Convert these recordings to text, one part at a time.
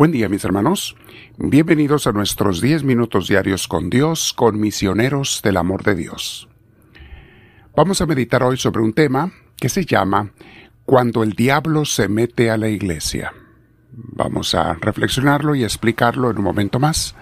Buen día mis hermanos, bienvenidos a nuestros 10 minutos diarios con Dios, con misioneros del amor de Dios. Vamos a meditar hoy sobre un tema que se llama Cuando el diablo se mete a la iglesia. Vamos a reflexionarlo y explicarlo en un momento más,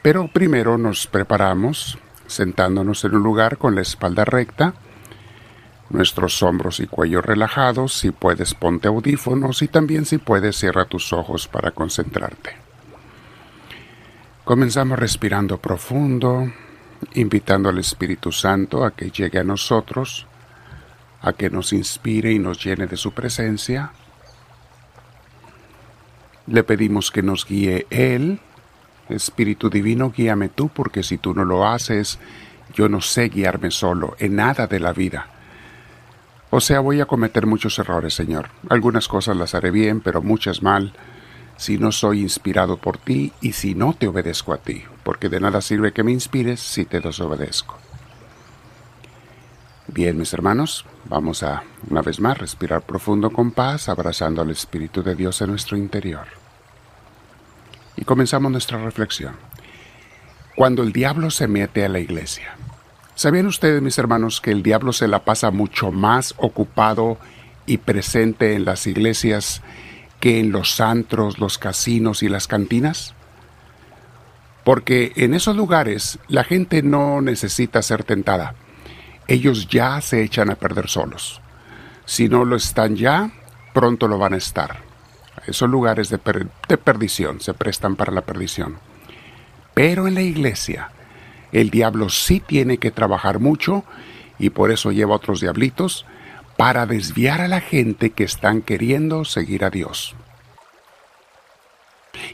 pero primero nos preparamos sentándonos en un lugar con la espalda recta, nuestros hombros y cuello relajados, si puedes ponte audífonos y también si puedes cierra tus ojos para concentrarte. Comenzamos respirando profundo, invitando al Espíritu Santo a que llegue a nosotros, a que nos inspire y nos llene de su presencia. Le pedimos que nos guíe Él. Espíritu Divino, guíame tú, porque si tú no lo haces, yo no sé guiarme solo en nada de la vida. O sea, voy a cometer muchos errores, Señor. Algunas cosas las haré bien, pero muchas mal, si no soy inspirado por ti y si no te obedezco a ti, porque de nada sirve que me inspires si te desobedezco. Bien, mis hermanos, vamos a, una vez más, respirar profundo con paz, abrazando al Espíritu de Dios en nuestro interior. Y comenzamos nuestra reflexión. Cuando el diablo se mete a la iglesia. ¿Sabían ustedes, mis hermanos, que el diablo se la pasa mucho más ocupado y presente en las iglesias que en los antros, los casinos y las cantinas? Porque en esos lugares la gente no necesita ser tentada. Ellos ya se echan a perder solos. Si no lo están ya, pronto lo van a estar. Esos lugares de, de perdición se prestan para la perdición. Pero en la iglesia, el diablo sí tiene que trabajar mucho y por eso lleva otros diablitos para desviar a la gente que están queriendo seguir a Dios.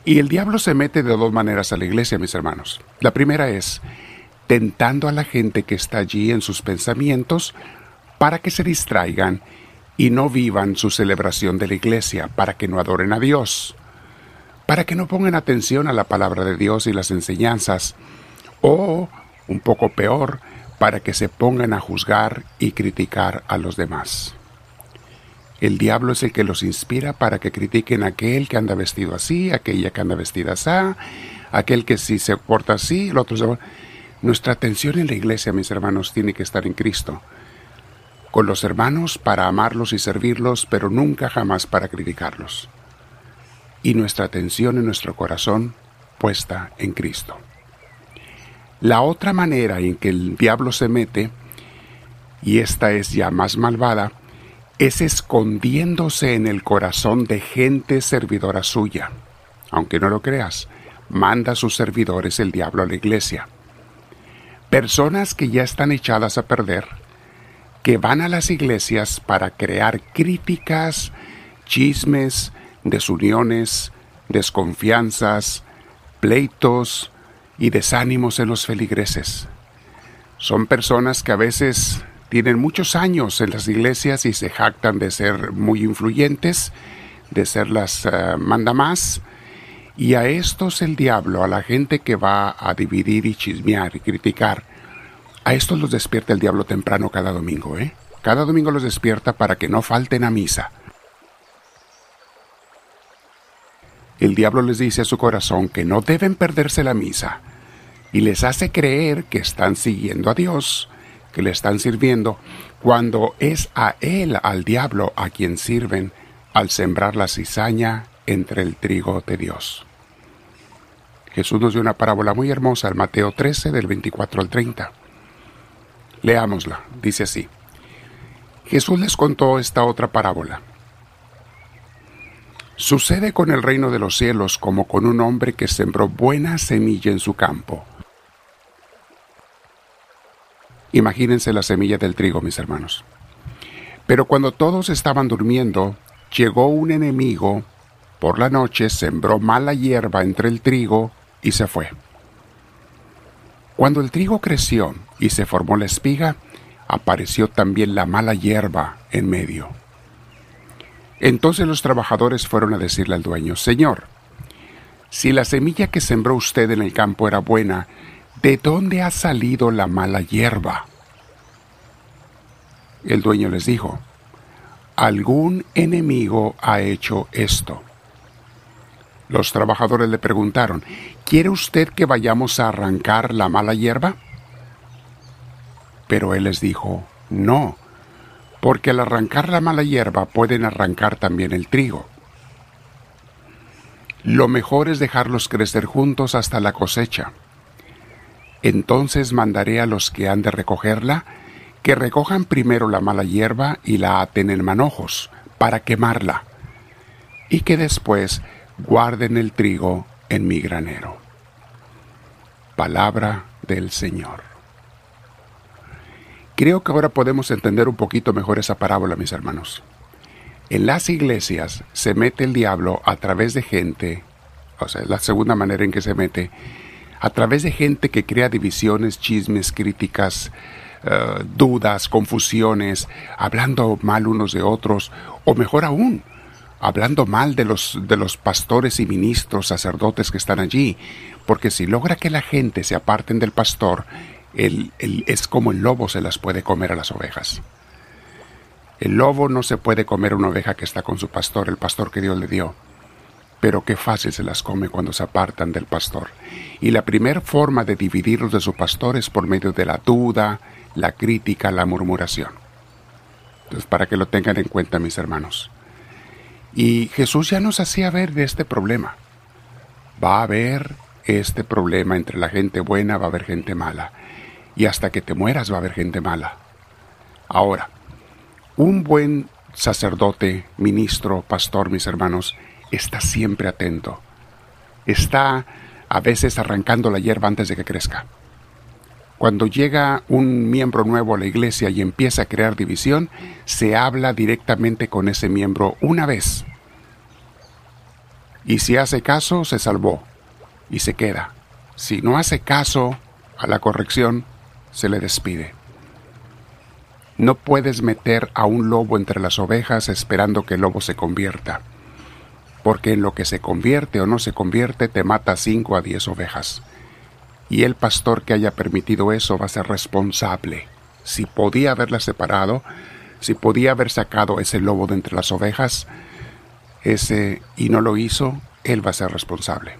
Y el diablo se mete de dos maneras a la iglesia, mis hermanos. La primera es tentando a la gente que está allí en sus pensamientos para que se distraigan y no vivan su celebración de la iglesia, para que no adoren a Dios, para que no pongan atención a la palabra de Dios y las enseñanzas, o, un poco peor, para que se pongan a juzgar y criticar a los demás. El diablo es el que los inspira para que critiquen a aquel que anda vestido así, aquella que anda vestida así, aquel que sí se porta así, el otro se... Nuestra atención en la iglesia, mis hermanos, tiene que estar en Cristo. Con los hermanos para amarlos y servirlos, pero nunca jamás para criticarlos. Y nuestra atención en nuestro corazón puesta en Cristo. La otra manera en que el diablo se mete, y esta es ya más malvada, es escondiéndose en el corazón de gente servidora suya. Aunque no lo creas, manda a sus servidores el diablo a la iglesia. Personas que ya están echadas a perder, que van a las iglesias para crear críticas, chismes, desuniones, desconfianzas, pleitos, y desánimos en los feligreses. Son personas que a veces tienen muchos años en las iglesias y se jactan de ser muy influyentes, de ser las uh, mandamás, y a estos el diablo, a la gente que va a dividir y chismear y criticar, a estos los despierta el diablo temprano cada domingo, ¿eh? Cada domingo los despierta para que no falten a misa. El diablo les dice a su corazón que no deben perderse la misa y les hace creer que están siguiendo a Dios, que le están sirviendo, cuando es a él, al diablo, a quien sirven al sembrar la cizaña entre el trigo de Dios. Jesús nos dio una parábola muy hermosa en Mateo 13 del 24 al 30. Leámosla, dice así. Jesús les contó esta otra parábola. Sucede con el reino de los cielos como con un hombre que sembró buena semilla en su campo. Imagínense la semilla del trigo, mis hermanos. Pero cuando todos estaban durmiendo, llegó un enemigo, por la noche sembró mala hierba entre el trigo y se fue. Cuando el trigo creció y se formó la espiga, apareció también la mala hierba en medio. Entonces los trabajadores fueron a decirle al dueño, Señor, si la semilla que sembró usted en el campo era buena, ¿de dónde ha salido la mala hierba? El dueño les dijo, algún enemigo ha hecho esto. Los trabajadores le preguntaron, ¿quiere usted que vayamos a arrancar la mala hierba? Pero él les dijo, no, porque al arrancar la mala hierba pueden arrancar también el trigo. Lo mejor es dejarlos crecer juntos hasta la cosecha. Entonces mandaré a los que han de recogerla que recojan primero la mala hierba y la aten en manojos para quemarla, y que después guarden el trigo en mi granero. Palabra del Señor. Creo que ahora podemos entender un poquito mejor esa parábola, mis hermanos. En las iglesias se mete el diablo a través de gente, o sea, la segunda manera en que se mete, a través de gente que crea divisiones, chismes, críticas, eh, dudas, confusiones, hablando mal unos de otros, o mejor aún, hablando mal de los, de los pastores y ministros, sacerdotes que están allí, porque si logra que la gente se aparten del pastor, el, es como el lobo se las puede comer a las ovejas. El lobo no se puede comer una oveja que está con su pastor, el pastor que Dios le dio. Pero qué fácil se las come cuando se apartan del pastor. Y la primera forma de dividirlos de su pastor es por medio de la duda, la crítica, la murmuración. Entonces, para que lo tengan en cuenta, mis hermanos. Y Jesús ya nos hacía ver de este problema. Va a haber este problema entre la gente buena, va a haber gente mala. Y hasta que te mueras va a haber gente mala. Ahora, un buen sacerdote, ministro, pastor, mis hermanos, está siempre atento. Está a veces arrancando la hierba antes de que crezca. Cuando llega un miembro nuevo a la iglesia y empieza a crear división, se habla directamente con ese miembro una vez. Y si hace caso, se salvó y se queda. Si no hace caso a la corrección, se le despide. No puedes meter a un lobo entre las ovejas esperando que el lobo se convierta, porque en lo que se convierte o no se convierte te mata cinco a diez ovejas y el pastor que haya permitido eso va a ser responsable. Si podía haberla separado, si podía haber sacado ese lobo de entre las ovejas, ese y no lo hizo, él va a ser responsable.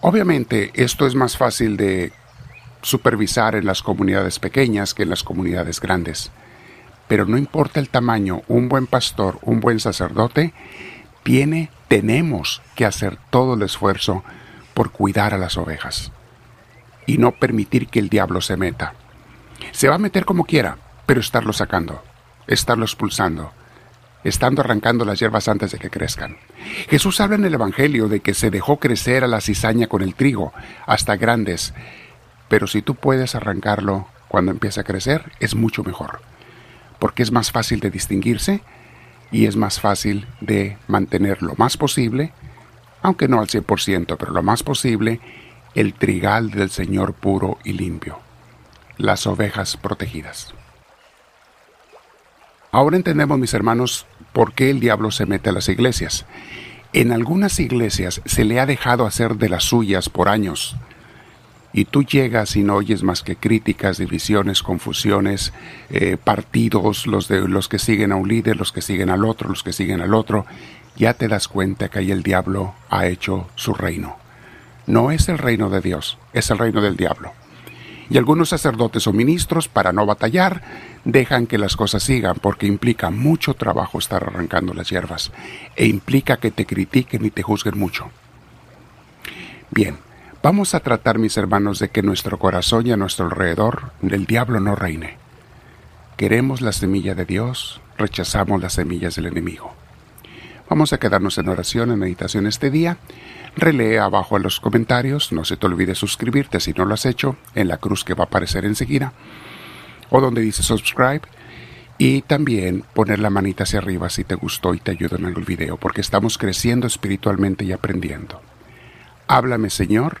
Obviamente esto es más fácil de supervisar en las comunidades pequeñas que en las comunidades grandes. Pero no importa el tamaño, un buen pastor, un buen sacerdote, tiene, tenemos que hacer todo el esfuerzo por cuidar a las ovejas y no permitir que el diablo se meta. Se va a meter como quiera, pero estarlo sacando, estarlo expulsando, estando arrancando las hierbas antes de que crezcan. Jesús habla en el Evangelio de que se dejó crecer a la cizaña con el trigo, hasta grandes, pero si tú puedes arrancarlo cuando empieza a crecer, es mucho mejor, porque es más fácil de distinguirse y es más fácil de mantener lo más posible, aunque no al 100%, pero lo más posible, el trigal del Señor puro y limpio, las ovejas protegidas. Ahora entendemos, mis hermanos, por qué el diablo se mete a las iglesias. En algunas iglesias se le ha dejado hacer de las suyas por años. Y tú llegas y no oyes más que críticas, divisiones, confusiones, eh, partidos, los de los que siguen a un líder, los que siguen al otro, los que siguen al otro. Ya te das cuenta que ahí el diablo ha hecho su reino no es el reino de Dios, es el reino del diablo. Y algunos sacerdotes o ministros, para no batallar, dejan que las cosas sigan porque implica mucho trabajo estar arrancando las hierbas e implica que te critiquen y te juzguen mucho. Bien, vamos a tratar, mis hermanos, de que nuestro corazón y a nuestro alrededor del diablo no reine. Queremos la semilla de Dios, rechazamos las semillas del enemigo. Vamos a quedarnos en oración, en meditación este día. Relee abajo en los comentarios, no se te olvide suscribirte si no lo has hecho, en la cruz que va a aparecer enseguida, o donde dice subscribe, y también poner la manita hacia arriba si te gustó y te ayudó en el video, porque estamos creciendo espiritualmente y aprendiendo. Háblame, Señor,